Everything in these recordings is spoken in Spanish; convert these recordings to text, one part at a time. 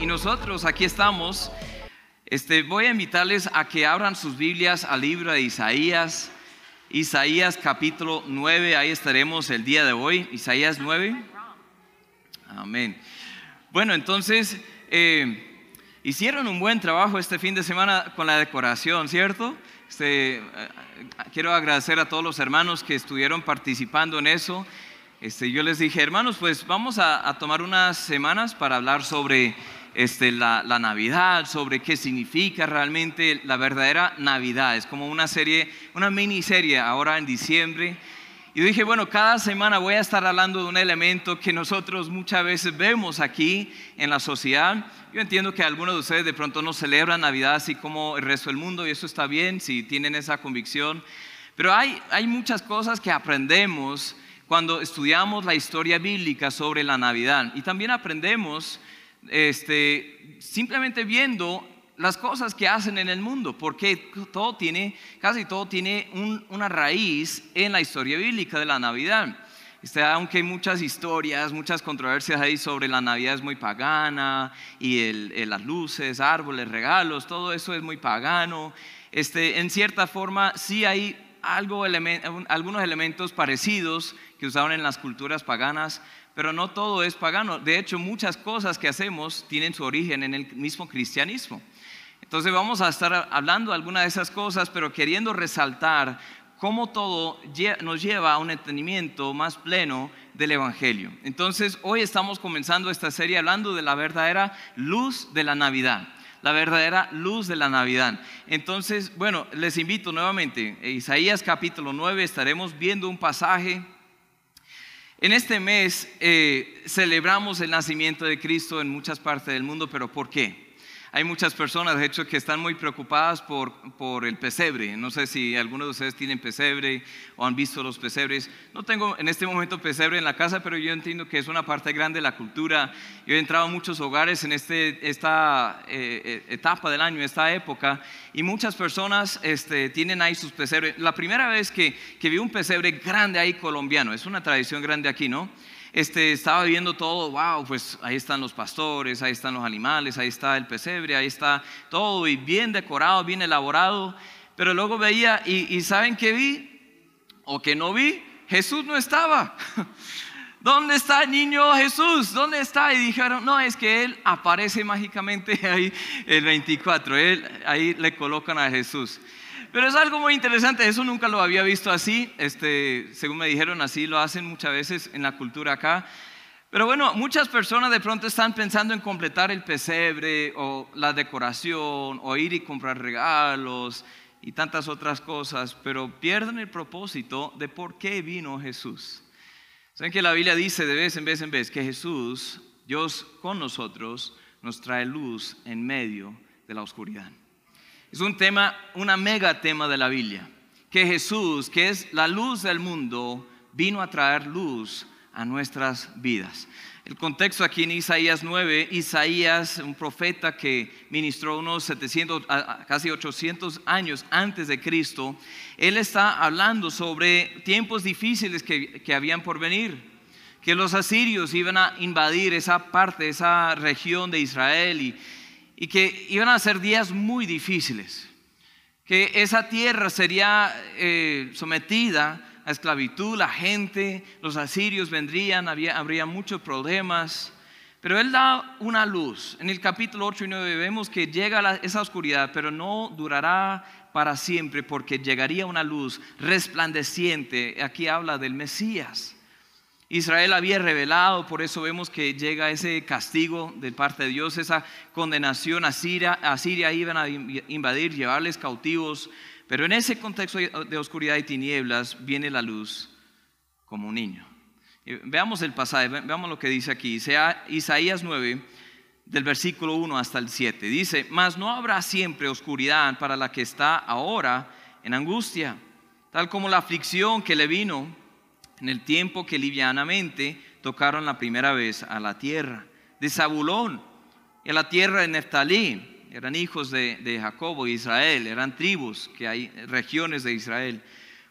Y nosotros aquí estamos. Este, voy a invitarles a que abran sus Biblias al libro de Isaías. Isaías capítulo 9, ahí estaremos el día de hoy. Isaías 9. Amén. Bueno, entonces, eh, hicieron un buen trabajo este fin de semana con la decoración, ¿cierto? Este, eh, quiero agradecer a todos los hermanos que estuvieron participando en eso. Este, yo les dije, hermanos, pues vamos a, tomar unas semanas para hablar sobre este, la, Navidad, sobre qué significa realmente la verdadera Navidad. Es como una serie, una miniserie ahora en diciembre. Y dije, bueno, cada semana voy a estar hablando de un elemento que nosotros muchas veces vemos aquí en la sociedad. Yo entiendo que algunos de ustedes de pronto no celebran Navidad así como el resto del mundo y eso está bien si tienen esa convicción. Pero hay, hay muchas cosas que aprendemos cuando estudiamos la historia bíblica sobre la Navidad. Y también aprendemos este, simplemente viendo las cosas que hacen en el mundo, porque todo tiene, casi todo tiene una raíz en la historia bíblica de la Navidad. Este, aunque hay muchas historias, muchas controversias ahí sobre la Navidad es muy pagana y las luces, árboles, regalos, todo eso es muy pagano. Este, en cierta forma sí hay algunos elementos parecidos que usaban en las culturas paganas, pero no todo es pagano. De hecho, muchas cosas que hacemos tienen su origen en el mismo cristianismo. Entonces vamos a estar hablando de algunas de esas cosas, pero queriendo resaltar cómo todo nos lleva a un entendimiento más pleno del Evangelio. Entonces hoy estamos comenzando esta serie hablando de la verdadera luz de la Navidad la verdadera luz de la Navidad. Entonces, bueno, les invito nuevamente, en Isaías capítulo 9 estaremos viendo un pasaje. En este mes eh, celebramos el nacimiento de Cristo en muchas partes del mundo, pero ¿por qué? Hay muchas personas, de hecho, que están muy preocupadas por, por el pesebre. No sé si algunos de ustedes tienen pesebre o han visto los pesebres. No tengo en este momento pesebre en la casa, pero yo entiendo que es una parte grande de la cultura. Yo he entrado a muchos hogares en este, esta eh, eh, etapa del año, esta época, y muchas personas este, tienen ahí sus pesebres. La primera vez que, que vi un pesebre grande ahí colombiano, es una tradición grande aquí, ¿no? Este, estaba viendo todo, wow, pues ahí están los pastores, ahí están los animales, ahí está el pesebre, ahí está todo y bien decorado, bien elaborado. Pero luego veía y, ¿saben qué vi? O que no vi, Jesús no estaba. ¿Dónde está el niño Jesús? ¿Dónde está? Y dijeron, no, es que Él aparece mágicamente ahí el 24, él, ahí le colocan a Jesús. Pero es algo muy interesante, eso nunca lo había visto así, este, según me dijeron, así lo hacen muchas veces en la cultura acá. Pero bueno, muchas personas de pronto están pensando en completar el pesebre o la decoración o ir y comprar regalos y tantas otras cosas, pero pierden el propósito de por qué vino Jesús. Saben que la Biblia dice de vez en vez en vez que Jesús, Dios con nosotros, nos trae luz en medio de la oscuridad. Es un tema, una mega tema de la Biblia, que Jesús, que es la luz del mundo, vino a traer luz a nuestras vidas. El contexto aquí en Isaías 9, Isaías, un profeta que ministró unos 700, casi 800 años antes de Cristo, él está hablando sobre tiempos difíciles que, que habían por venir, que los asirios iban a invadir esa parte, esa región de Israel y, y que iban a ser días muy difíciles, que esa tierra sería eh, sometida a esclavitud, la gente, los asirios vendrían, había, habría muchos problemas, pero Él da una luz. En el capítulo 8 y 9 vemos que llega esa oscuridad, pero no durará para siempre porque llegaría una luz resplandeciente. Aquí habla del Mesías. Israel había revelado, por eso vemos que llega ese castigo de parte de Dios, esa condenación a Siria, a Siria iban a invadir, llevarles cautivos, pero en ese contexto de oscuridad y tinieblas viene la luz como un niño. Veamos el pasaje, veamos lo que dice aquí, Isaías 9, del versículo 1 hasta el 7. Dice, mas no habrá siempre oscuridad para la que está ahora en angustia, tal como la aflicción que le vino en el tiempo que livianamente tocaron la primera vez a la tierra de Zabulón y a la tierra de Neftalí. Eran hijos de, de Jacobo Israel, eran tribus, que hay regiones de Israel.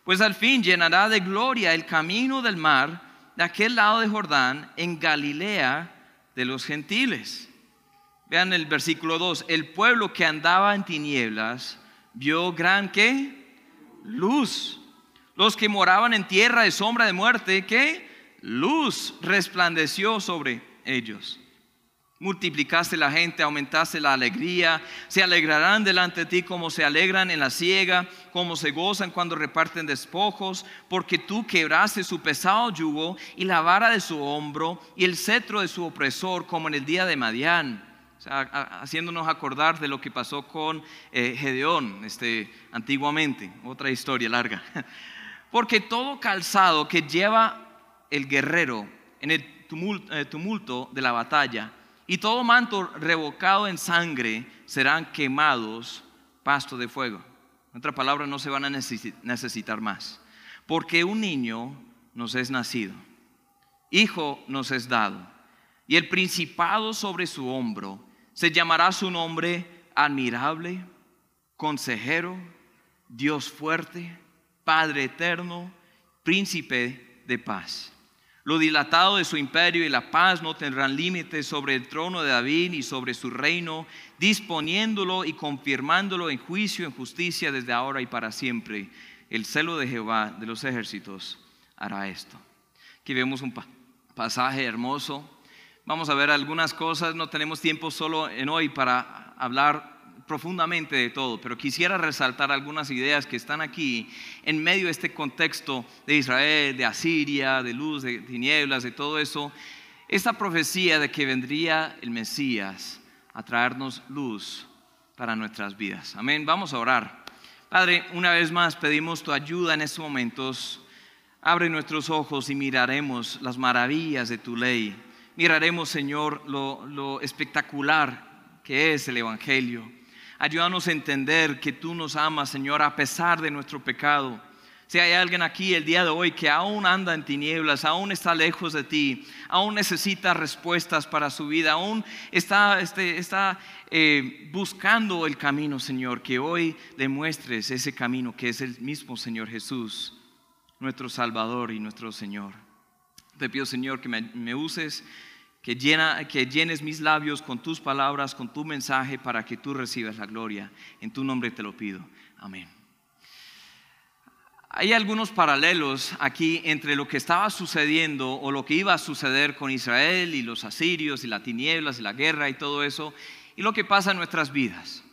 Pues al fin llenará de gloria el camino del mar de aquel lado de Jordán en Galilea de los gentiles. Vean el versículo 2. El pueblo que andaba en tinieblas vio gran qué? Luz. Los que moraban en tierra de sombra de muerte, ¿qué? Luz resplandeció sobre ellos. Multiplicaste la gente, aumentaste la alegría. Se alegrarán delante de ti como se alegran en la siega, como se gozan cuando reparten despojos, porque tú quebraste su pesado yugo y la vara de su hombro y el cetro de su opresor, como en el día de Madián. haciéndonos acordar de lo que pasó con eh, Gedeón este, antiguamente, otra historia larga. Porque todo calzado que lleva el guerrero en el tumulto de la batalla, y todo manto revocado en sangre serán quemados pasto de fuego. En otra palabra, no se van a necesitar más. Porque un niño nos es nacido, hijo nos es dado, y el principado sobre su hombro se llamará su nombre admirable, consejero, Dios fuerte, Padre eterno, príncipe de paz. Lo dilatado de su imperio y la paz no tendrán límites sobre el trono de David y sobre su reino, disponiéndolo y confirmándolo en juicio, en justicia desde ahora y para siempre. El celo de Jehová de los ejércitos hará esto. Aquí vemos un pasaje hermoso. Vamos a ver algunas cosas. No tenemos tiempo solo en hoy para hablar profundamente de todo, pero quisiera resaltar algunas ideas que están aquí en medio de este contexto de Israel, de Asiria, de luz, de tinieblas, de todo eso. Esta profecía de que vendría el Mesías a traernos luz para nuestras vidas. Amén. Vamos a orar. Padre, una vez más pedimos tu ayuda en estos momentos. Abre nuestros ojos y miraremos las maravillas de tu ley. Miraremos, Señor, lo, lo espectacular que es el Evangelio Ayúdanos a entender que tú nos amas, Señor, a pesar de nuestro pecado. Si hay alguien aquí el día de hoy que aún anda en tinieblas, aún está lejos de ti, aún necesita respuestas para su vida, aún está, este, eh, buscando el camino, Señor, que hoy le muestres ese camino que es el mismo Señor Jesús, nuestro Salvador y nuestro Señor. Te pido, Señor, que me uses que, llena, que llenes mis labios con tus palabras, con tu mensaje, para que tú recibas la gloria. En tu nombre te lo pido. Amén. Hay algunos paralelos aquí entre lo que estaba sucediendo o lo que iba a suceder con Israel y los asirios y las tinieblas y la guerra y todo eso y lo que pasa en nuestras vidas.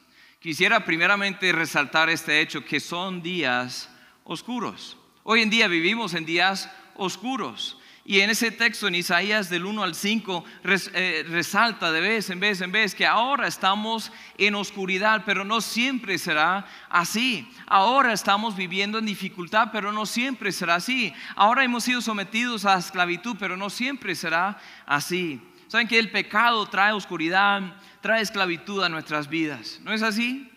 Quisiera primeramente resaltar este hecho que son días oscuros. Hoy en día vivimos en días oscuros. Y en ese texto, en Isaías del 1 al 5, eh, resalta de vez en vez en vez que ahora estamos en oscuridad, pero no siempre será así. Ahora estamos viviendo en dificultad, pero no siempre será así. Ahora hemos sido sometidos a esclavitud, pero no siempre será así. ¿Saben que el pecado trae oscuridad, trae esclavitud a nuestras vidas? ¿No es así?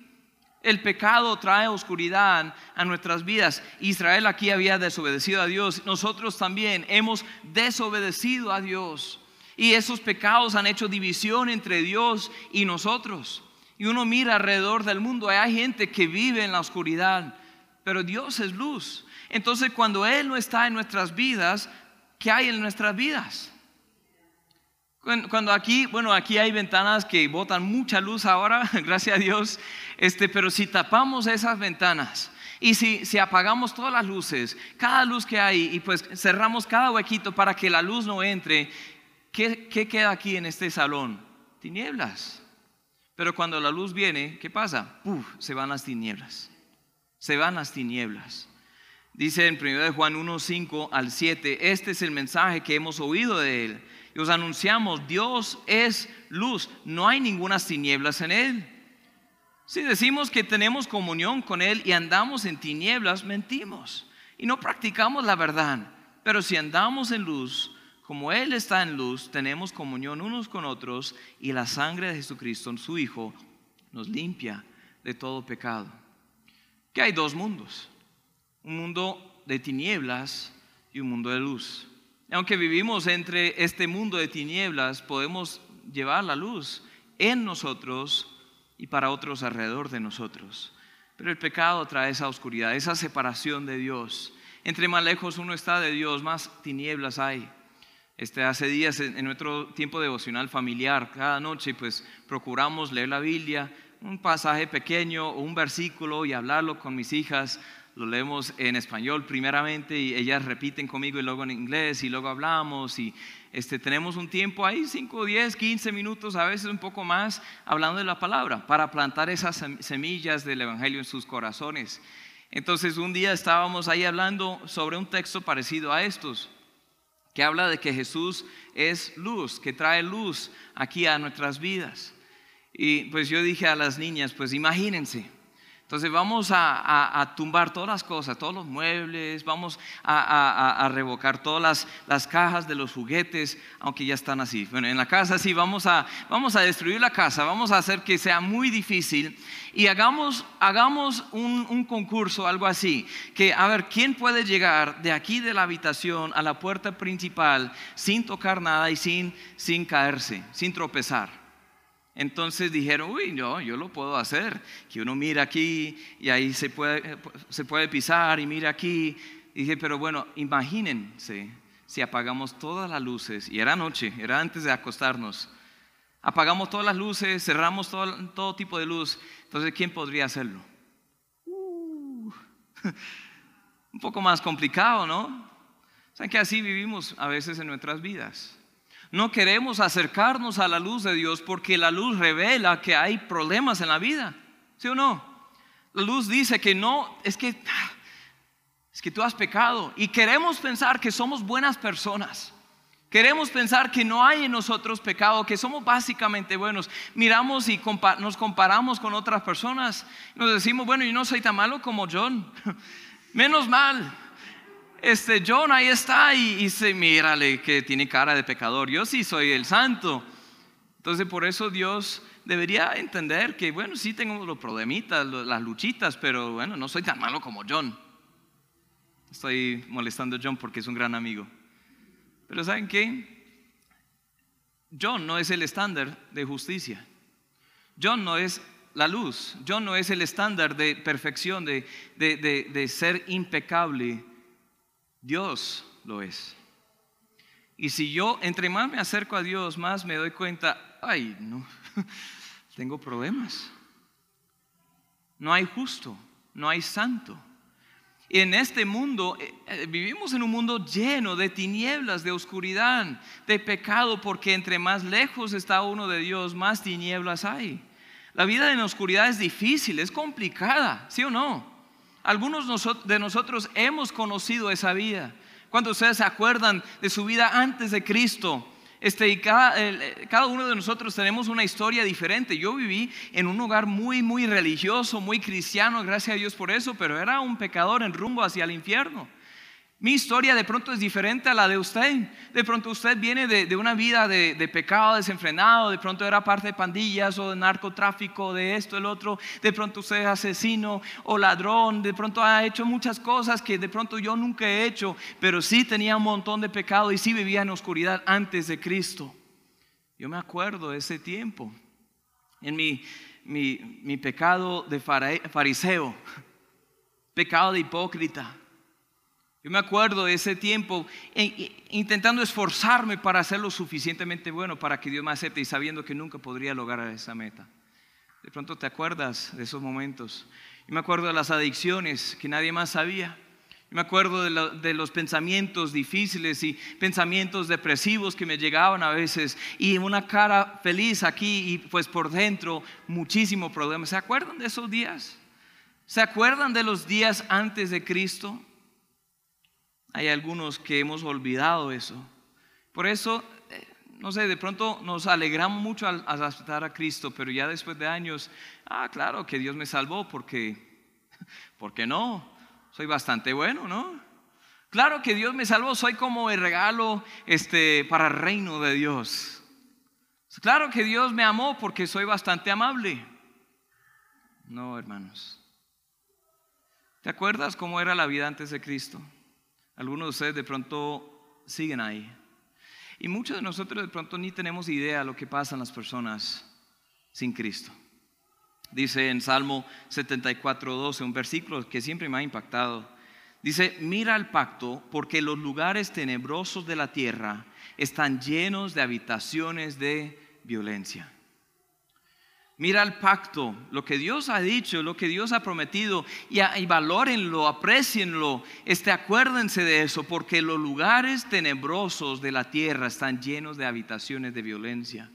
El pecado trae oscuridad a nuestras vidas. Israel aquí había desobedecido a Dios. Nosotros también hemos desobedecido a Dios. Y esos pecados han hecho división entre Dios y nosotros. Y uno mira alrededor del mundo, hay gente que vive en la oscuridad, pero Dios es luz. Entonces cuando Él no está en nuestras vidas, ¿qué hay en nuestras vidas? Cuando aquí, bueno, aquí hay ventanas que botan mucha luz ahora, gracias a Dios, este, pero si tapamos esas ventanas y si, si apagamos todas las luces, cada luz que hay y pues cerramos cada huequito para que la luz no entre, ¿qué, qué queda aquí en este salón? Tinieblas. Pero cuando la luz viene, ¿qué pasa? Puf, se van las tinieblas. Se van las tinieblas. Dice en 1 Juan 1, 5 al 7, este es el mensaje que hemos oído de él y os anunciamos, Dios es luz, no hay ninguna tinieblas en Él. Si decimos que tenemos comunión con Él y andamos en tinieblas, mentimos y no practicamos la verdad. Pero si andamos en luz, como Él está en luz, tenemos comunión unos con otros y la sangre de Jesucristo, su Hijo, nos limpia de todo pecado. Que hay dos mundos, un mundo de tinieblas y un mundo de luz aunque vivimos entre este mundo de tinieblas, podemos llevar la luz en nosotros y para otros alrededor de nosotros. Pero el pecado trae esa oscuridad, esa separación de Dios. Entre más lejos uno está de Dios, más tinieblas hay. Este, hace días en nuestro tiempo devocional familiar, cada noche pues procuramos leer la Biblia, un pasaje pequeño o un versículo y hablarlo con mis hijas. Lo leemos en español primeramente y ellas repiten conmigo y luego en inglés y luego hablamos y este, tenemos un tiempo ahí, 5, 10, 15 minutos, a veces un poco más, hablando de la palabra para plantar esas semillas del Evangelio en sus corazones. Entonces un día estábamos ahí hablando sobre un texto parecido a estos que habla de que Jesús es luz, que trae luz aquí a nuestras vidas. Y pues yo dije a las niñas, pues imagínense, entonces vamos a, tumbar todas las cosas, todos los muebles, vamos a, revocar todas las, cajas de los juguetes, aunque ya están así. Bueno, en la casa sí, vamos a, vamos a destruir la casa, vamos a hacer que sea muy difícil y hagamos, hagamos un, un concurso, algo así, que a ver, ¿quién puede llegar de aquí de la habitación a la puerta principal sin tocar nada y sin, sin caerse, sin tropezar? Entonces dijeron, uy, yo, yo lo puedo hacer, que uno mira aquí y ahí se puede, se puede pisar y mira aquí. dije, pero bueno, imagínense si apagamos todas las luces, y era noche, era antes de acostarnos, apagamos todas las luces, cerramos todo, tipo de luz, entonces ¿quién podría hacerlo? Uh, un poco más complicado, ¿no? Saben que así vivimos a veces en nuestras vidas. No queremos acercarnos a la luz de Dios porque la luz revela que hay problemas en la vida. ¿Sí o no? La luz dice que no, es que es que tú has pecado y queremos pensar que somos buenas personas. Queremos pensar que no hay en nosotros pecado, que somos básicamente buenos. Miramos y nos comparamos con otras personas. Nos decimos, bueno, yo no soy tan malo como John. Menos mal este John ahí está y, dice, mírale que tiene cara de pecador, yo sí soy el santo. Entonces por eso Dios debería entender que, bueno, sí tengo los problemitas, las luchitas, pero bueno, no soy tan malo como John. Estoy molestando a John porque es un gran amigo. Pero ¿saben qué? John no es el estándar de justicia. John no es la luz. John no es el estándar de perfección, de, de, de ser impecable Dios lo es. Y si yo, entre más me acerco a Dios, más me doy cuenta, ay, no, tengo problemas. No hay justo, no hay santo. Y en este mundo, eh, eh, vivimos en un mundo lleno de tinieblas, de oscuridad, de pecado, porque entre más lejos está uno de Dios, más tinieblas hay. La vida en oscuridad es difícil, es complicada, ¿sí o no? Algunos de nosotros hemos conocido esa vida. Cuando ustedes se acuerdan de su vida antes de Cristo, este, cada, cada, uno de nosotros tenemos una historia diferente. Yo viví en un hogar muy, muy religioso, muy cristiano, gracias a Dios por eso, pero era un pecador en rumbo hacia el infierno. Mi historia de pronto es diferente a la de usted. De pronto usted viene de, una vida de, pecado desenfrenado, de pronto era parte de pandillas o de narcotráfico, de esto, el otro. De pronto usted es asesino o ladrón, de pronto ha hecho muchas cosas que de pronto yo nunca he hecho, pero sí tenía un montón de pecado y sí vivía en oscuridad antes de Cristo. Yo me acuerdo de ese tiempo, en mi, mi, mi pecado de fariseo, pecado de hipócrita yo me acuerdo de ese tiempo intentando esforzarme para hacer lo suficientemente bueno para que Dios me acepte y sabiendo que nunca podría lograr esa meta. De pronto te acuerdas de esos momentos. Yo me acuerdo de las adicciones que nadie más sabía. Yo me acuerdo de, de, los pensamientos difíciles y pensamientos depresivos que me llegaban a veces y una cara feliz aquí y pues por dentro muchísimo problema. ¿Se acuerdan de esos días? ¿Se acuerdan de los días antes de Cristo? Hay algunos que hemos olvidado eso. Por eso, eh, no sé, de pronto nos alegramos mucho al, aceptar a Cristo, pero ya después de años, ah, claro que Dios me salvó porque, porque no, soy bastante bueno, ¿no? Claro que Dios me salvó, soy como el regalo este, para el reino de Dios. Claro que Dios me amó porque soy bastante amable. No, hermanos. ¿Te acuerdas cómo era la vida antes de Cristo? Algunos de ustedes de pronto siguen ahí. Y muchos de nosotros de pronto ni tenemos idea de lo que pasa en las personas sin Cristo. Dice en Salmo 74, 12, un versículo que siempre me ha impactado. Dice, mira el pacto, porque los lugares tenebrosos de la tierra están llenos de habitaciones de violencia. Mira el pacto, lo que Dios ha dicho, lo que Dios ha prometido, y, y valórenlo, aprecienlo, este, acuérdense de eso, porque los lugares tenebrosos de la tierra están llenos de habitaciones de violencia.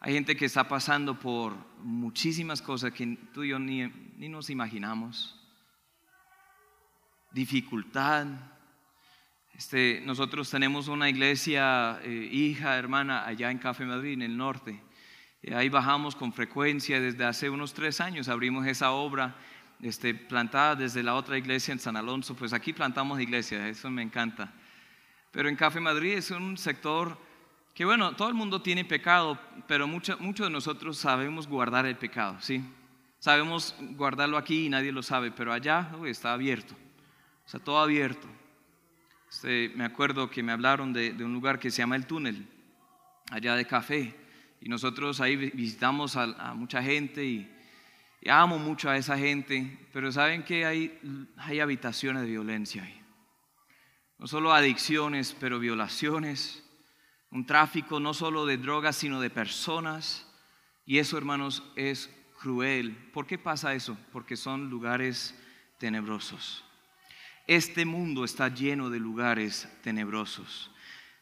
Hay gente que está pasando por muchísimas cosas que tú y yo ni, ni nos imaginamos dificultad. Este, nosotros tenemos una iglesia, eh, hija, hermana, allá en Café Madrid, en el norte. Ahí bajamos con frecuencia, desde hace unos tres años abrimos esa obra este, plantada desde la otra iglesia en San Alonso. Pues aquí plantamos iglesia, eso me encanta. Pero en Café Madrid es un sector que, bueno, todo el mundo tiene pecado, pero muchos mucho de nosotros sabemos guardar el pecado, ¿sí? Sabemos guardarlo aquí y nadie lo sabe, pero allá está abierto. Sea, todo abierto. Este, me acuerdo que me hablaron de, un lugar que se llama El Túnel, allá de café. Y nosotros ahí visitamos a, mucha gente y, amo mucho a esa gente. Pero saben que hay, hay habitaciones de violencia ahí. No solo adicciones, pero violaciones. Un tráfico no solo de drogas, sino de personas. Y eso, hermanos, es cruel. ¿Por qué pasa eso? Porque son lugares tenebrosos. Este mundo está lleno de lugares tenebrosos.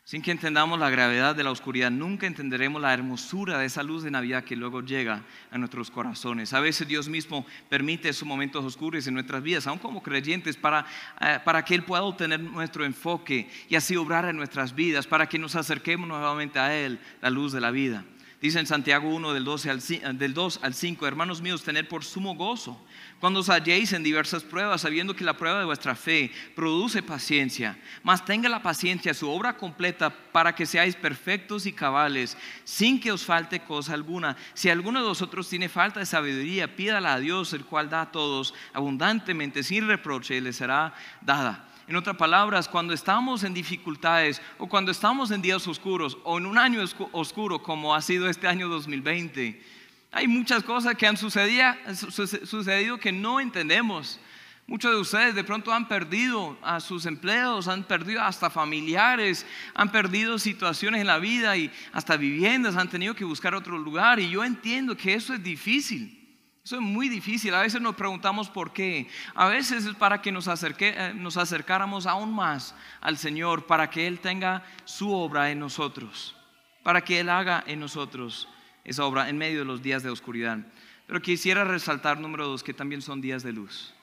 Sin que entendamos la gravedad de la oscuridad, nunca entenderemos la hermosura de esa luz de Navidad que luego llega a nuestros corazones. A veces Dios mismo permite esos momentos oscuros en nuestras vidas, aun como creyentes, para, eh, para que Él pueda obtener nuestro enfoque y así obrar en nuestras vidas, para que nos acerquemos nuevamente a Él, la luz de la vida. Dice en Santiago 1 del, 12 al, del 2 al 5, hermanos míos, tener por sumo gozo cuando os halléis en diversas pruebas, sabiendo que la prueba de vuestra fe produce paciencia, mas tenga la paciencia su obra completa para que seáis perfectos y cabales, sin que os falte cosa alguna. Si alguno de vosotros tiene falta de sabiduría, pídala a Dios, el cual da a todos abundantemente, sin reproche, y le será dada. En otras palabras, cuando estamos en dificultades o cuando estamos en días oscuros o en un año oscuro como ha sido este año 2020, hay muchas cosas que han sucedido, que no entendemos. Muchos de ustedes de pronto han perdido a sus empleos, han perdido hasta familiares, han perdido situaciones en la vida y hasta viviendas, han tenido que buscar otro lugar. Y yo entiendo que eso es difícil. Eso es muy difícil. A veces nos preguntamos por qué. A veces es para que nos, eh, nos acercáramos aún más al Señor, para que Él tenga su obra en nosotros, para que Él haga en nosotros esa obra en medio de los días de oscuridad. Pero quisiera resaltar, número dos, que también son días de luz.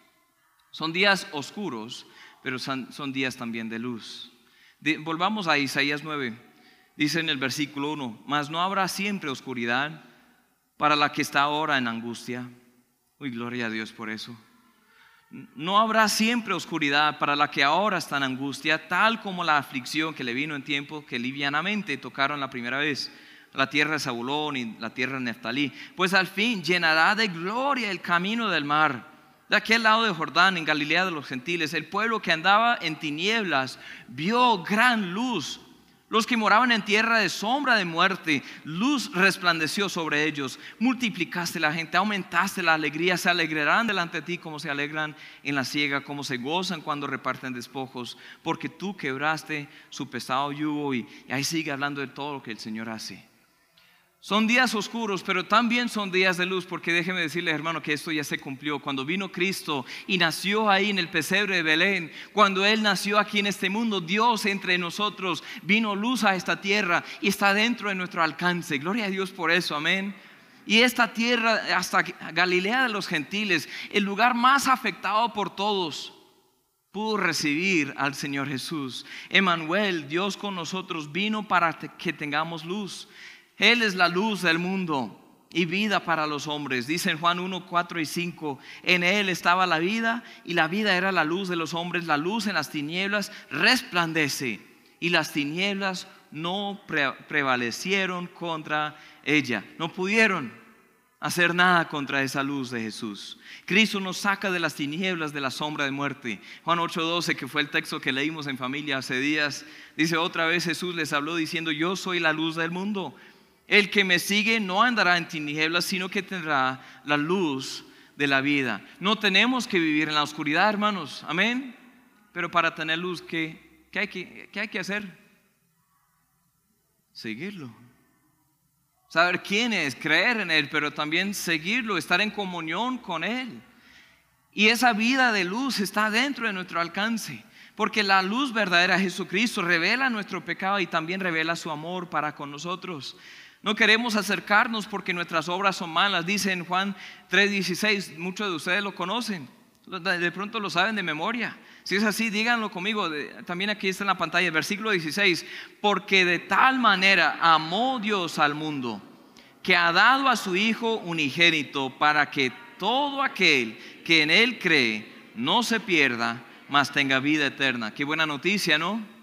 Son días oscuros, pero son, días también de luz. volvamos a Isaías 9. Dice en el versículo 1, mas no habrá siempre oscuridad para la que está ahora en angustia. Uy, gloria a Dios por eso. No habrá siempre oscuridad para la que ahora está en angustia, tal como la aflicción que le vino en tiempo que livianamente tocaron la primera vez la tierra de Zabulón y la tierra de Neftalí, pues al fin llenará de gloria el camino del mar. De aquel lado de Jordán, en Galilea de los gentiles, el pueblo que andaba en tinieblas vio gran luz. Los que moraban en tierra de sombra de muerte, luz resplandeció sobre ellos. Multiplicaste la gente, aumentaste la alegría, se alegrarán delante de ti como se alegran en la siega, como se gozan cuando reparten despojos, porque tú quebraste su pesado yugo y ahí sigue hablando de todo lo que el Señor hace. Son días oscuros, pero también son días de luz, porque déjeme decirle, hermano, que esto ya se cumplió. Cuando vino Cristo y nació ahí en el pesebre de Belén, cuando Él nació aquí en este mundo, Dios entre nosotros vino luz a esta tierra y está dentro de nuestro alcance. Gloria a Dios por eso, amén. Y esta tierra, hasta Galilea de los gentiles, el lugar más afectado por todos, pudo recibir al Señor Jesús. Emanuel, Dios con nosotros, vino para que tengamos luz. Él es la luz del mundo y vida para los hombres. Dice en Juan 1, 4 y 5, en Él estaba la vida y la vida era la luz de los hombres. La luz en las tinieblas resplandece y las tinieblas no prevalecieron contra ella. No pudieron hacer nada contra esa luz de Jesús. Cristo nos saca de las tinieblas de la sombra de muerte. Juan 8:12, que fue el texto que leímos en familia hace días, dice otra vez Jesús les habló diciendo, yo soy la luz del mundo. El que me sigue no andará en tinieblas, sino que tendrá la luz de la vida. No tenemos que vivir en la oscuridad, hermanos. Amén. Pero para tener luz, ¿qué, hay, que, hay que hacer? Seguirlo. Saber quién es, creer en Él, pero también seguirlo, estar en comunión con Él. Y esa vida de luz está dentro de nuestro alcance. Porque la luz verdadera, Jesucristo, revela nuestro pecado y también revela su amor para con nosotros. No queremos acercarnos porque nuestras obras son malas. Dice en Juan 3:16, muchos de ustedes lo conocen, de pronto lo saben de memoria. Si es así, díganlo conmigo. También aquí está en la pantalla, versículo 16. Porque de tal manera amó Dios al mundo que ha dado a su Hijo unigénito para que todo aquel que en Él cree no se pierda, mas tenga vida eterna. Qué buena noticia, ¿no?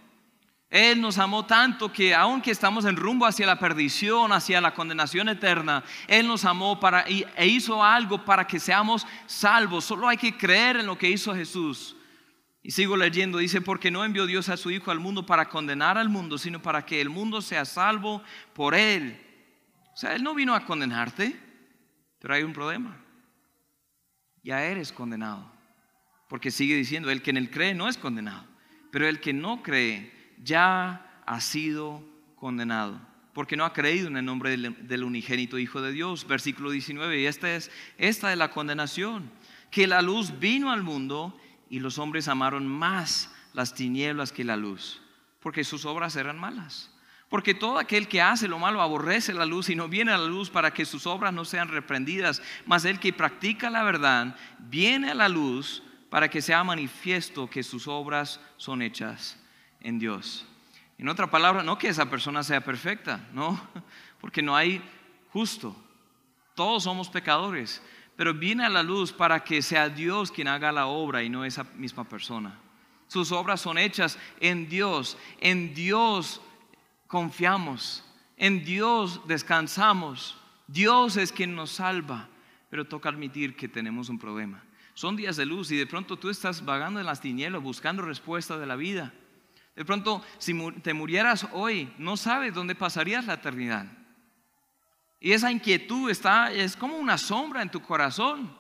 Él nos amó tanto que aunque estamos en rumbo hacia la perdición, hacia la condenación eterna, Él nos amó para, e hizo algo para que seamos salvos. Solo hay que creer en lo que hizo Jesús. Y sigo leyendo, dice, porque no envió Dios a su Hijo al mundo para condenar al mundo, sino para que el mundo sea salvo por Él. O sea, Él no vino a condenarte, pero hay un problema. Ya eres condenado. Porque sigue diciendo, el que en él cree no es condenado, pero el que no cree ya ha sido condenado, porque no ha creído en el nombre del, unigénito Hijo de Dios. Versículo 19, y esta es, esta es la condenación, que la luz vino al mundo y los hombres amaron más las tinieblas que la luz, porque sus obras eran malas. Porque todo aquel que hace lo malo aborrece la luz y no viene a la luz para que sus obras no sean reprendidas. Mas el que practica la verdad viene a la luz para que sea manifiesto que sus obras son hechas en Dios. En otra palabra, no que esa persona sea perfecta, no, porque no hay justo. Todos somos pecadores, pero viene a la luz para que sea Dios quien haga la obra y no esa misma persona. Sus obras son hechas en Dios, en Dios confiamos, en Dios descansamos. Dios es quien nos salva, pero toca admitir que tenemos un problema. Son días de luz y de pronto tú estás vagando en las tinieblas buscando respuesta de la vida. De pronto, si te murieras hoy, no sabes dónde pasarías la eternidad. Y esa inquietud está, es como una sombra en tu corazón.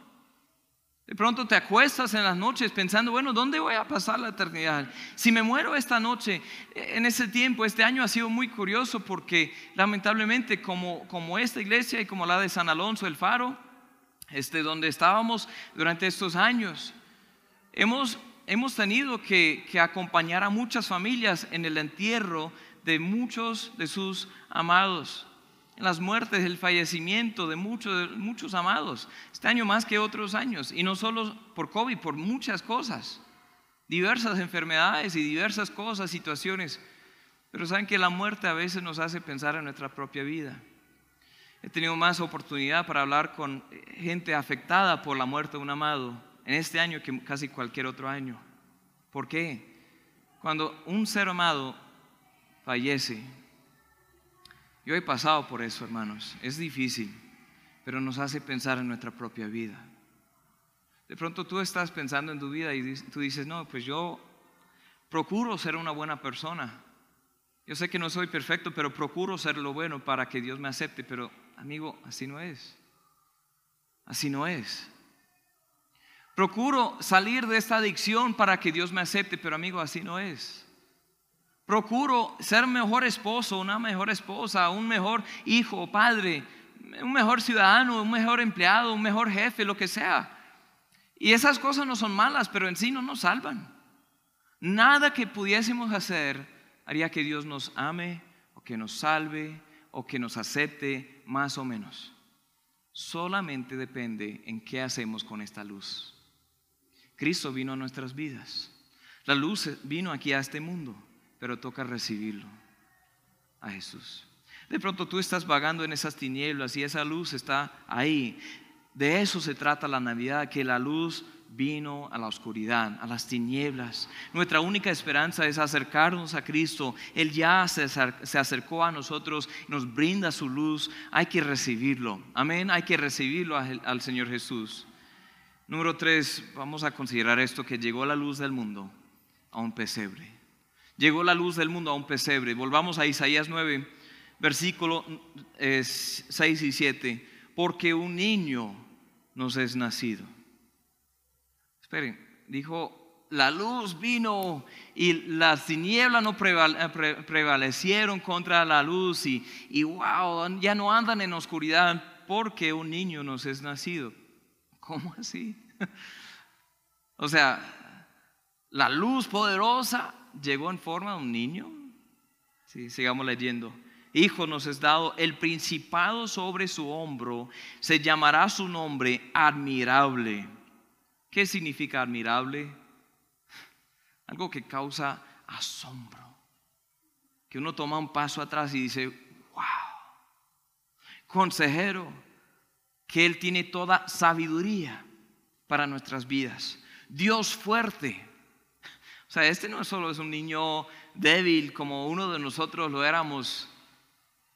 De pronto te acuestas en las noches pensando, bueno, ¿dónde voy a pasar la eternidad? Si me muero esta noche, en ese tiempo, este año ha sido muy curioso porque lamentablemente como, como esta iglesia y como la de San Alonso el Faro, este, donde estábamos durante estos años. Hemos, hemos tenido que, acompañar a muchas familias en el entierro de muchos de sus amados, en las muertes, el fallecimiento de muchos, de muchos amados, este año más que otros años, y no solo por COVID, por muchas cosas, diversas enfermedades y diversas cosas, situaciones. Pero saben que la muerte a veces nos hace pensar en nuestra propia vida. He tenido más oportunidad para hablar con gente afectada por la muerte de un amado en este año que casi cualquier otro año. ¿Por qué? Cuando un ser amado fallece, yo he pasado por eso, hermanos, es difícil, pero nos hace pensar en nuestra propia vida. De pronto tú estás pensando en tu vida y tú dices, no, pues yo procuro ser una buena persona. Yo sé que no soy perfecto, pero procuro ser lo bueno para que Dios me acepte, pero Amigo, así no es. Así no es. Procuro salir de esta adicción para que Dios me acepte, pero amigo, así no es. Procuro ser mejor esposo, una mejor esposa, un mejor hijo, padre, un mejor ciudadano, un mejor empleado, un mejor jefe, lo que sea. Y esas cosas no son malas, pero en sí no nos salvan. Nada que pudiésemos hacer haría que Dios nos ame o que nos salve o que nos acepte más o menos. Solamente depende en qué hacemos con esta luz. Cristo vino a nuestras vidas. La luz vino aquí a este mundo, pero toca recibirlo a Jesús. De pronto tú estás vagando en esas tinieblas y esa luz está ahí. De eso se trata la Navidad, que la luz vino a la oscuridad, a las tinieblas. Nuestra única esperanza es acercarnos a Cristo. Él ya se acercó a nosotros, nos brinda su luz. Hay que recibirlo. Amén. Hay que recibirlo al Señor Jesús. Número tres, vamos a considerar esto, que llegó la luz del mundo a un pesebre. Llegó la luz del mundo a un pesebre. Volvamos a Isaías 9, versículo 6 eh, y 7. Porque un niño nos es nacido Esperen, dijo la luz vino y las tinieblas no prevalecieron contra la luz y, y wow, ya no andan en oscuridad porque un niño nos es nacido. ¿Cómo así? O sea, la luz poderosa llegó en forma de un niño. Sí, sigamos leyendo. Hijo nos es dado el principado sobre su hombro, se llamará su nombre admirable. ¿Qué significa admirable? Algo que causa asombro. Que uno toma un paso atrás y dice, wow, consejero, que Él tiene toda sabiduría para nuestras vidas. Dios fuerte. O sea, este no solo un niño débil como uno de nosotros lo éramos.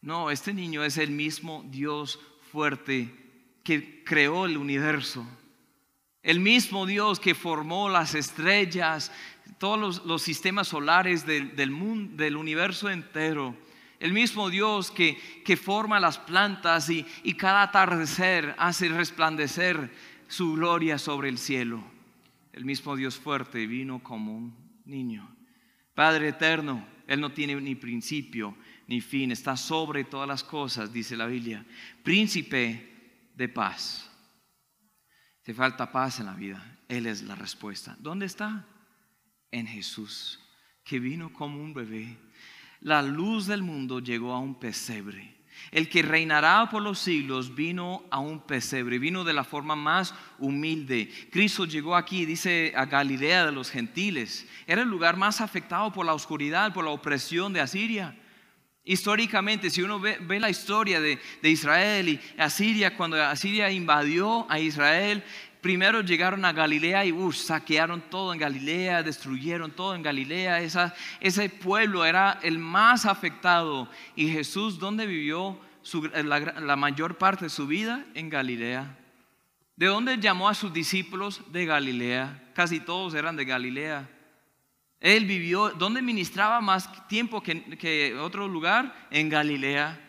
No, este niño es el mismo Dios fuerte que creó el universo. El mismo Dios que formó las estrellas, todos los, sistemas solares del, mundo, del universo entero. El mismo Dios que, que forma las plantas y, y cada atardecer hace resplandecer su gloria sobre el cielo. El mismo Dios fuerte vino como un niño. Padre eterno, Él no tiene ni principio ni fin, está sobre todas las cosas, dice la Biblia. Príncipe de paz. Te falta paz en la vida, Él es la respuesta. ¿Dónde está? En Jesús, que vino como un bebé. La luz del mundo llegó a un pesebre. El que reinará por los siglos vino a un pesebre, vino de la forma más humilde. Cristo llegó aquí, dice a Galilea de los gentiles. Era el lugar más afectado por la oscuridad, por la opresión de Asiria. Históricamente, si uno ve, la historia de, Israel y Asiria, cuando Asiria invadió a Israel, primero llegaron a Galilea y saquearon todo en Galilea, destruyeron todo en Galilea. ese pueblo era el más afectado. Y Jesús, ¿dónde vivió la, mayor parte de su vida? En Galilea. ¿De dónde llamó a sus discípulos? De Galilea. Casi todos eran de Galilea. Él vivió, ¿dónde ministraba más tiempo que, otro lugar? En Galilea.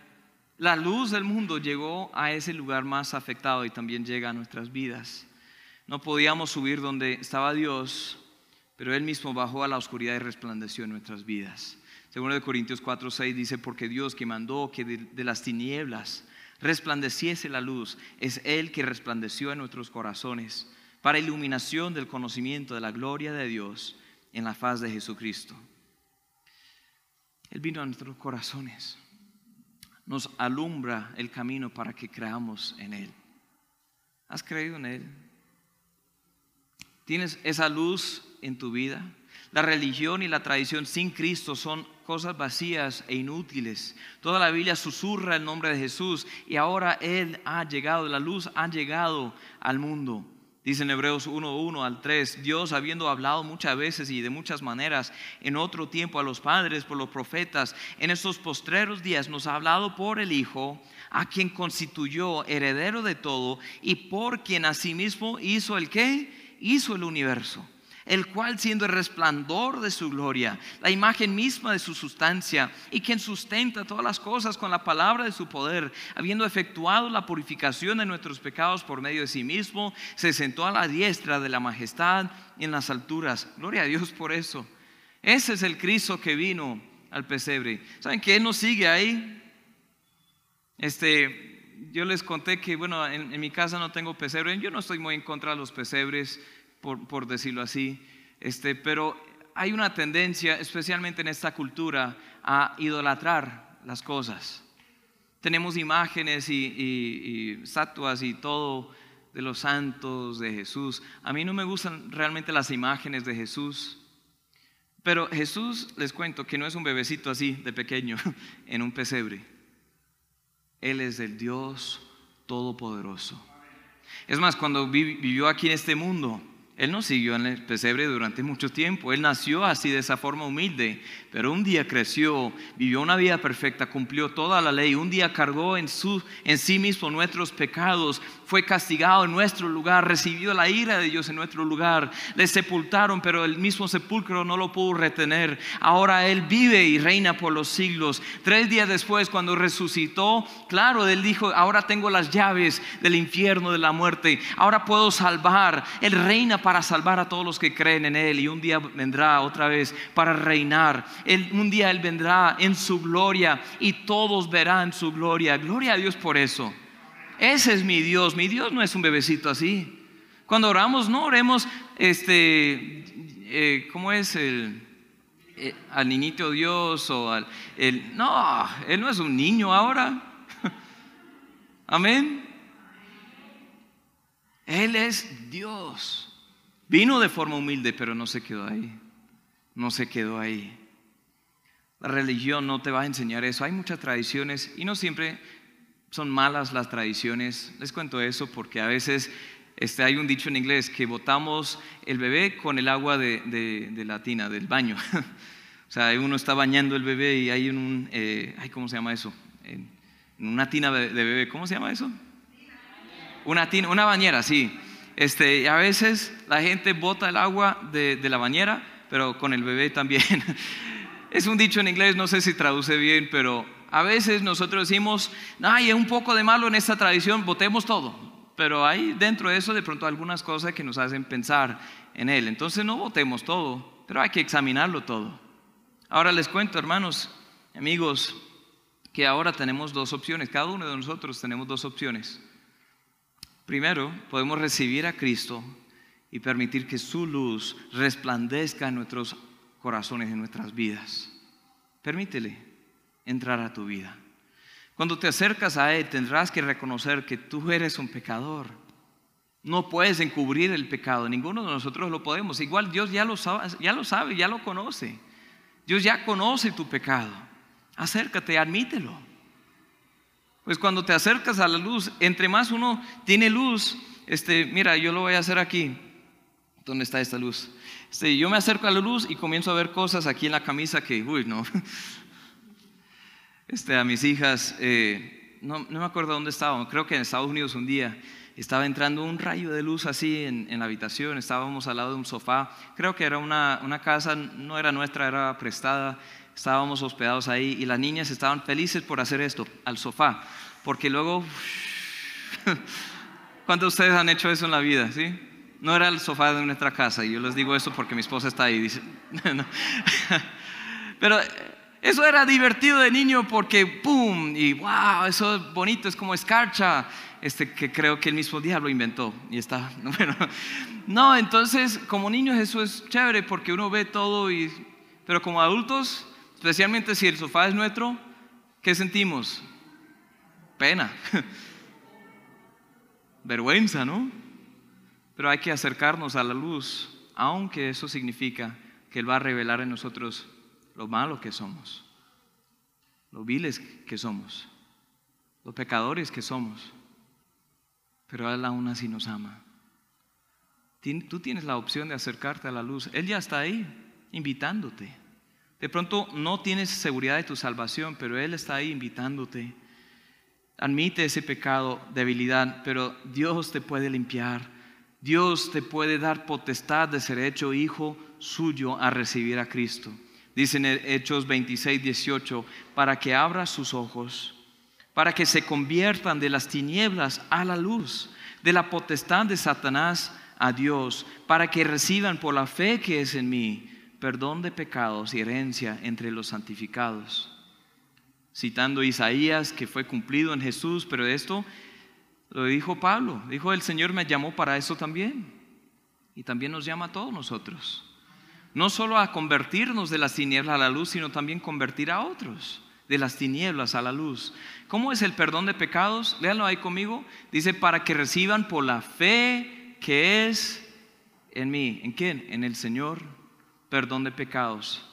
La luz del mundo llegó a ese lugar más afectado y también llega a nuestras vidas. No podíamos subir donde estaba Dios, pero Él mismo bajó a la oscuridad y resplandeció en nuestras vidas. Segundo de Corintios 4, 6 dice, porque Dios que mandó que de las tinieblas resplandeciese la luz, es Él que resplandeció en nuestros corazones para iluminación del conocimiento de la gloria de Dios en la faz de Jesucristo. Él vino a nuestros corazones, nos alumbra el camino para que creamos en Él. ¿Has creído en Él? ¿Tienes esa luz en tu vida? La religión y la tradición sin Cristo son cosas vacías e inútiles. Toda la Biblia susurra el nombre de Jesús y ahora Él ha llegado, la luz ha llegado al mundo. Dice en Hebreos 1, al 3, Dios habiendo hablado muchas veces y de muchas maneras en otro tiempo a los padres por los profetas, en estos postreros días nos ha hablado por el Hijo, a quien constituyó heredero de todo y por quien asimismo hizo el que? Hizo el universo el cual siendo el resplandor de su gloria, la imagen misma de su sustancia, y quien sustenta todas las cosas con la palabra de su poder, habiendo efectuado la purificación de nuestros pecados por medio de sí mismo, se sentó a la diestra de la majestad en las alturas. Gloria a Dios por eso. Ese es el Cristo que vino al pesebre. ¿Saben que Él nos sigue ahí? Este, yo les conté que, bueno, en, mi casa no tengo pesebre. Yo no estoy muy en contra de los pesebres por, decirlo así. Este, pero hay una tendencia, especialmente en esta cultura, a idolatrar las cosas. Tenemos imágenes y, y, estatuas y todo de los santos, de Jesús. A mí no me gustan realmente las imágenes de Jesús. Pero Jesús, les cuento que no es un bebecito así de pequeño en un pesebre. Él es el Dios Todopoderoso. Es más, cuando vivió aquí en este mundo, él no siguió en el pesebre durante mucho tiempo. Él nació así de esa forma humilde, pero un día creció, vivió una vida perfecta, cumplió toda la ley. Un día cargó en, su, en sí mismo nuestros pecados, fue castigado en nuestro lugar, recibió la ira de Dios en nuestro lugar. Le sepultaron, pero el mismo sepulcro no lo pudo retener. Ahora Él vive y reina por los siglos. Tres días después, cuando resucitó, claro, Él dijo, ahora tengo las llaves del infierno, de la muerte. Ahora puedo salvar. Él reina para salvar a todos los que creen en Él y un día vendrá otra vez para reinar. un día Él vendrá en su gloria y todos verán su gloria. Gloria a Dios por eso. Ese es mi Dios. Mi Dios no es un bebecito así. Cuando oramos, no oremos, este, eh, ¿cómo es el, eh, al niñito Dios o al, el, no, Él no es un niño ahora. Amén. Él es Dios. Vino de forma humilde, pero no se quedó ahí. No se quedó ahí. La religión no te va a enseñar eso. Hay muchas tradiciones y no siempre son malas las tradiciones. Les cuento eso porque a veces este, hay un dicho en inglés que botamos el bebé con el agua de, la tina, del baño. o sea, uno está bañando el bebé y hay un, eh, ¿cómo se llama eso? En una tina de bebé, ¿cómo se llama eso? Una, una bañera, sí. Este, a veces la gente bota el agua de, la bañera, pero con el bebé también. es un dicho en inglés, no sé si traduce bien, pero a veces nosotros decimos, hay un poco de malo en esta tradición, botemos todo. Pero hay dentro de eso de pronto algunas cosas que nos hacen pensar en él. Entonces no votemos todo, pero hay que examinarlo todo. Ahora les cuento, hermanos, amigos, que ahora tenemos dos opciones. Cada uno de nosotros tenemos dos opciones. Primero, podemos recibir a Cristo y permitir que su luz resplandezca en nuestros corazones, en nuestras vidas. Permítele entrar a tu vida. Cuando te acercas a Él tendrás que reconocer que tú eres un pecador. No puedes encubrir el pecado, ninguno de nosotros lo podemos. Igual Dios ya lo sabe, ya lo, sabe, ya lo conoce. Dios ya conoce tu pecado. Acércate, admítelo. Pues cuando te acercas a la luz, entre más uno tiene luz, este, mira, yo lo voy a hacer aquí. ¿Dónde está esta luz? Este, yo me acerco a la luz y comienzo a ver cosas aquí en la camisa que, uy, no. Este, a mis hijas, eh, no, no, me acuerdo dónde estaban, creo que en Estados Unidos un día estaba entrando un rayo de luz así en, en la habitación, estábamos al lado de un sofá, creo que era una, una casa, no era nuestra, era prestada, estábamos hospedados ahí y las niñas estaban felices por hacer esto, al sofá, porque luego, ¿cuántos de ustedes han hecho eso en la vida? ¿sí? No era el sofá de nuestra casa, y yo les digo eso porque mi esposa está ahí, dice, pero eso era divertido de niño porque ¡pum! y wow, eso es bonito, es como escarcha, este, que creo que el mismo diablo inventó y está, bueno, no, entonces como niños eso es chévere porque uno ve todo y, pero como adultos Especialmente si el sofá es nuestro, ¿qué sentimos? Pena, vergüenza, ¿no? Pero hay que acercarnos a la luz, aunque eso significa que Él va a revelar en nosotros lo malo que somos, lo viles que somos, los pecadores que somos. Pero Él aún así nos ama. Tú tienes la opción de acercarte a la luz. Él ya está ahí, invitándote. De pronto no tienes seguridad de tu salvación, pero Él está ahí invitándote. Admite ese pecado, debilidad, pero Dios te puede limpiar. Dios te puede dar potestad de ser hecho hijo suyo a recibir a Cristo. Dice en Hechos 26, 18, para que abra sus ojos, para que se conviertan de las tinieblas a la luz, de la potestad de Satanás a Dios, para que reciban por la fe que es en mí perdón de pecados y herencia entre los santificados. Citando Isaías que fue cumplido en Jesús, pero esto lo dijo Pablo, dijo el Señor me llamó para eso también. Y también nos llama a todos nosotros. No solo a convertirnos de las tinieblas a la luz, sino también convertir a otros de las tinieblas a la luz. ¿Cómo es el perdón de pecados? Léanlo ahí conmigo. Dice, para que reciban por la fe que es en mí. ¿En quién? En el Señor perdón de pecados.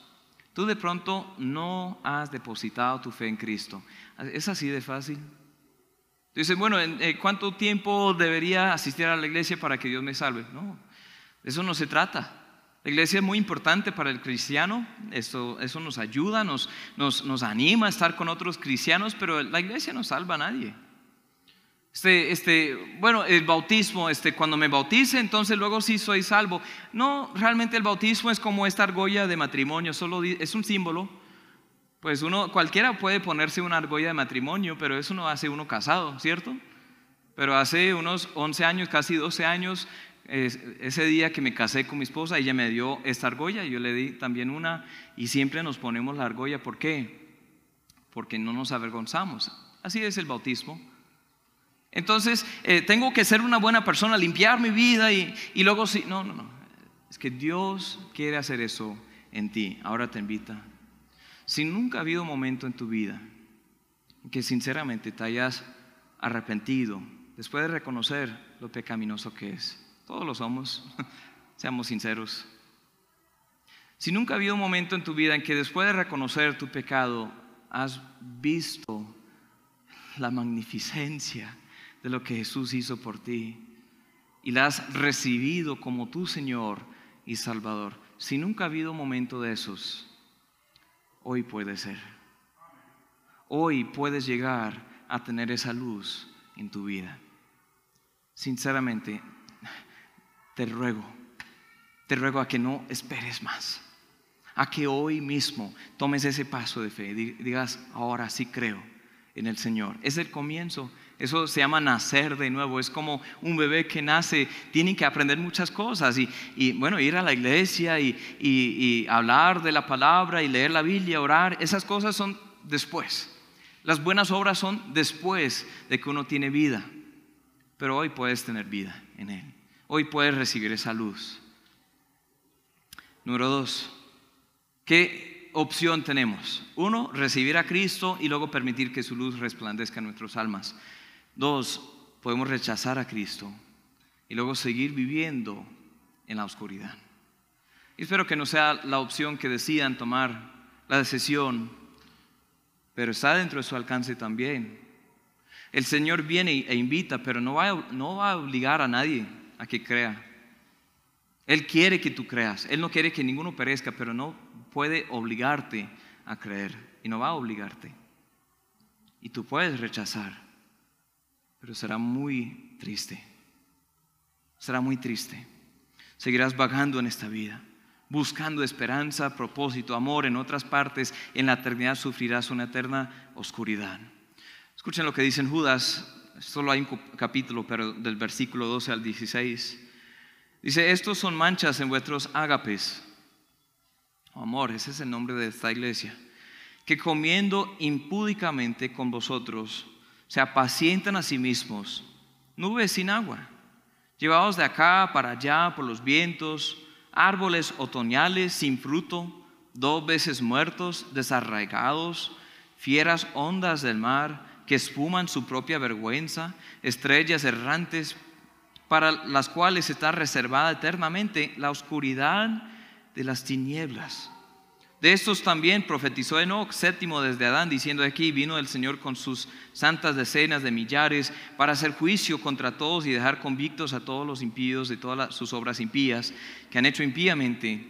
Tú de pronto no has depositado tu fe en Cristo. Es así de fácil. Dices, bueno, eh, ¿cuánto tiempo debería asistir a la iglesia para que Dios me salve? No, eso no se trata. La iglesia es muy importante para el cristiano, eso, eso nos ayuda, nos, nos, nos anima a estar con otros cristianos, pero la iglesia no salva a nadie. Este, este, bueno, el bautismo, este, cuando me bautice, entonces luego sí soy salvo. No, realmente el bautismo es como esta argolla de matrimonio, solo es un símbolo. Pues uno, cualquiera puede ponerse una argolla de matrimonio, pero eso no hace uno casado, ¿cierto? Pero hace unos 11 años, casi 12 años, ese día que me casé con mi esposa, ella me dio esta argolla, yo le di también una y siempre nos ponemos la argolla. ¿Por qué? Porque no nos avergonzamos. Así es el bautismo. Entonces, eh, tengo que ser una buena persona, limpiar mi vida y, luego sí. No, no, no. Es que Dios quiere hacer eso en ti. Ahora te invita. Si nunca ha habido momento en tu vida que sinceramente te hayas arrepentido, después de reconocer lo pecaminoso que es, todos lo somos, seamos sinceros. Si nunca ha habido un momento en tu vida en que después de reconocer tu pecado has visto la magnificencia de lo que Jesús hizo por ti y la has recibido como tu Señor y Salvador, si nunca ha habido un momento de esos, hoy puede ser. Hoy puedes llegar a tener esa luz en tu vida. Sinceramente, te ruego, te ruego a que no esperes más, a que hoy mismo tomes ese paso de fe y digas, ahora sí creo en el Señor. Es el comienzo. Eso se llama nacer de nuevo. Es como un bebé que nace, tiene que aprender muchas cosas y, bueno, ir a la iglesia y, y, hablar de la palabra y leer la Biblia, orar. Esas cosas son después. Las buenas obras son después de que uno tiene vida. Pero hoy puedes tener vida en Él. Hoy puedes recibir esa luz. Número dos, ¿qué opción tenemos? Uno, recibir a Cristo y luego permitir que su luz resplandezca en nuestras almas. Dos, podemos rechazar a Cristo y luego seguir viviendo en la oscuridad. Y espero que no sea la opción que decidan tomar la decisión, pero está dentro de su alcance también. El Señor viene e invita, pero no va, no va a obligar a nadie a que crea. Él quiere que tú creas. Él no quiere que ninguno perezca, pero no puede obligarte a creer. Y no va a obligarte. Y tú puedes rechazar, pero será muy triste. Será muy triste. Seguirás vagando en esta vida, buscando esperanza, propósito, amor en otras partes. En la eternidad sufrirás una eterna oscuridad. Escuchen lo que dice en Judas solo hay un capítulo, pero del versículo 12 al 16. Dice, estos son manchas en vuestros ágapes. Oh, amor, ese es el nombre de esta iglesia. Que comiendo impúdicamente con vosotros, se apacientan a sí mismos, nubes sin agua, llevados de acá para allá por los vientos, árboles otoñales sin fruto, dos veces muertos, desarraigados, fieras ondas del mar, que espuman su propia vergüenza, estrellas errantes para las cuales está reservada eternamente la oscuridad de las tinieblas. De estos también profetizó Enoch, séptimo desde Adán, diciendo aquí, vino el Señor con sus santas decenas de millares para hacer juicio contra todos y dejar convictos a todos los impíos de todas sus obras impías que han hecho impíamente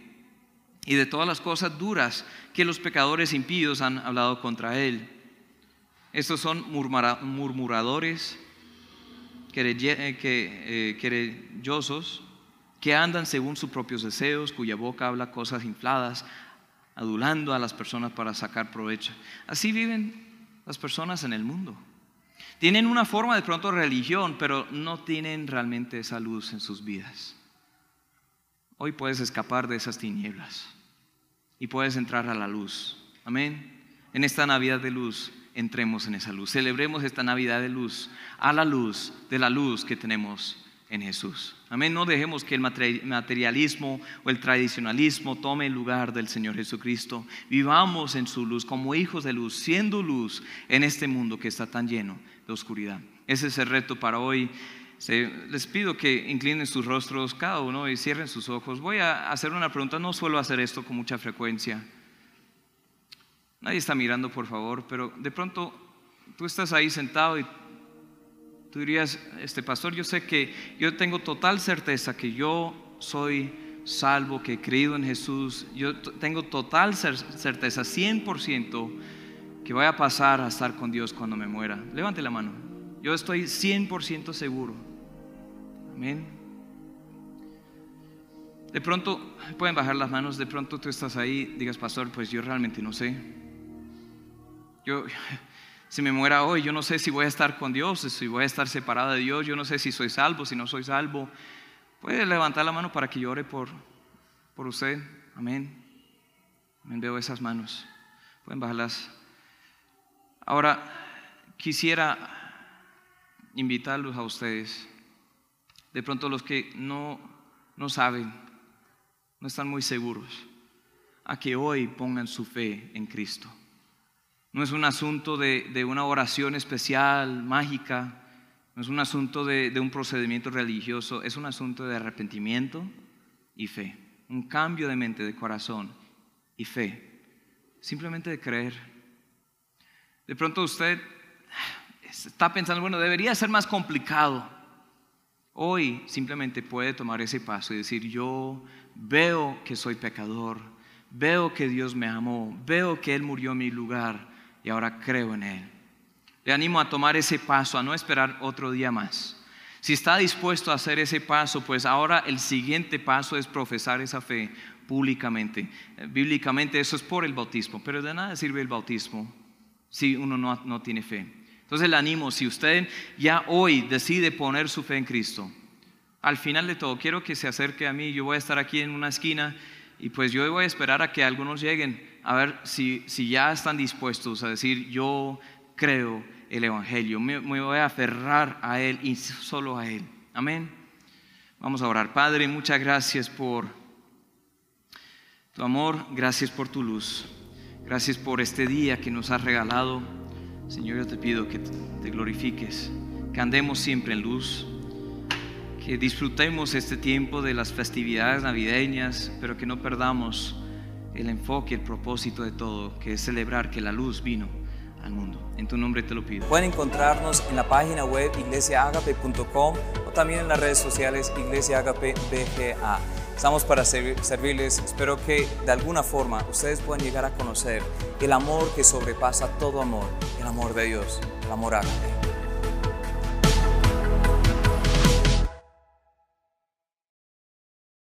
y de todas las cosas duras que los pecadores impíos han hablado contra él estos son murmuradores, eh, eh, querellosos, que andan según sus propios deseos, cuya boca habla cosas infladas, adulando a las personas para sacar provecho. Así viven las personas en el mundo. Tienen una forma de pronto religión, pero no tienen realmente esa luz en sus vidas. Hoy puedes escapar de esas tinieblas y puedes entrar a la luz. Amén. En esta Navidad de luz entremos en esa luz. Celebremos esta Navidad de luz, a la luz de la luz que tenemos en Jesús. Amén. No dejemos que el materialismo o el tradicionalismo tome el lugar del Señor Jesucristo. Vivamos en su luz como hijos de luz, siendo luz en este mundo que está tan lleno de oscuridad. Ese es el reto para hoy. Les pido que inclinen sus rostros cada uno y cierren sus ojos. Voy a hacer una pregunta. No suelo hacer esto con mucha frecuencia. Nadie está mirando, por favor, pero de pronto tú estás ahí sentado y tú dirías, este pastor, yo sé que yo tengo total certeza que yo soy salvo, que he creído en Jesús, yo tengo total certeza, 100%, que voy a pasar a estar con Dios cuando me muera. Levante la mano. Yo estoy 100% seguro. Amén. De pronto, pueden bajar las manos, de pronto tú estás ahí, digas, pastor, pues yo realmente no sé. Yo, si me muera hoy, yo no sé si voy a estar con Dios, si voy a estar separado de Dios, yo no sé si soy salvo, si no soy salvo. Puede levantar la mano para que llore por, por usted. Amén. Amén. Veo esas manos. Pueden bajarlas. Ahora, quisiera invitarlos a ustedes. De pronto los que no, no saben, no están muy seguros, a que hoy pongan su fe en Cristo. No es un asunto de, una oración especial, mágica, no es un asunto de, de un procedimiento religioso, es un asunto de arrepentimiento y fe, un cambio de mente, de corazón y fe, simplemente de creer. De pronto usted está pensando, bueno, debería ser más complicado. Hoy simplemente puede tomar ese paso y decir, yo veo que soy pecador, veo que Dios me amó, veo que Él murió en mi lugar y ahora creo en Él. Le animo a tomar ese paso, a no esperar otro día más. Si está dispuesto a hacer ese paso, pues ahora el siguiente paso es profesar esa fe públicamente. Bíblicamente eso es por el bautismo, pero de nada sirve el bautismo si uno no, no tiene fe. Entonces le animo, si usted ya hoy decide poner su fe en Cristo, al final de todo, quiero que se acerque a mí, yo voy a estar aquí en una esquina y pues yo voy a esperar a que algunos lleguen a ver si, si ya están dispuestos a decir, yo creo el Evangelio, me, me voy a aferrar a Él y solo a Él. Amén. Vamos a orar. Padre, muchas gracias por tu amor, gracias por tu luz, gracias por este día que nos has regalado. Señor, yo te pido que te glorifiques, que andemos siempre en luz que disfrutemos este tiempo de las festividades navideñas, pero que no perdamos el enfoque, el propósito de todo, que es celebrar que la luz vino al mundo. En tu nombre te lo pido. Pueden encontrarnos en la página web iglesiaagape.com o también en las redes sociales Iglesia Agape BGA. Estamos para servirles. Espero que de alguna forma ustedes puedan llegar a conocer el amor que sobrepasa todo amor, el amor de Dios, el amor ágape.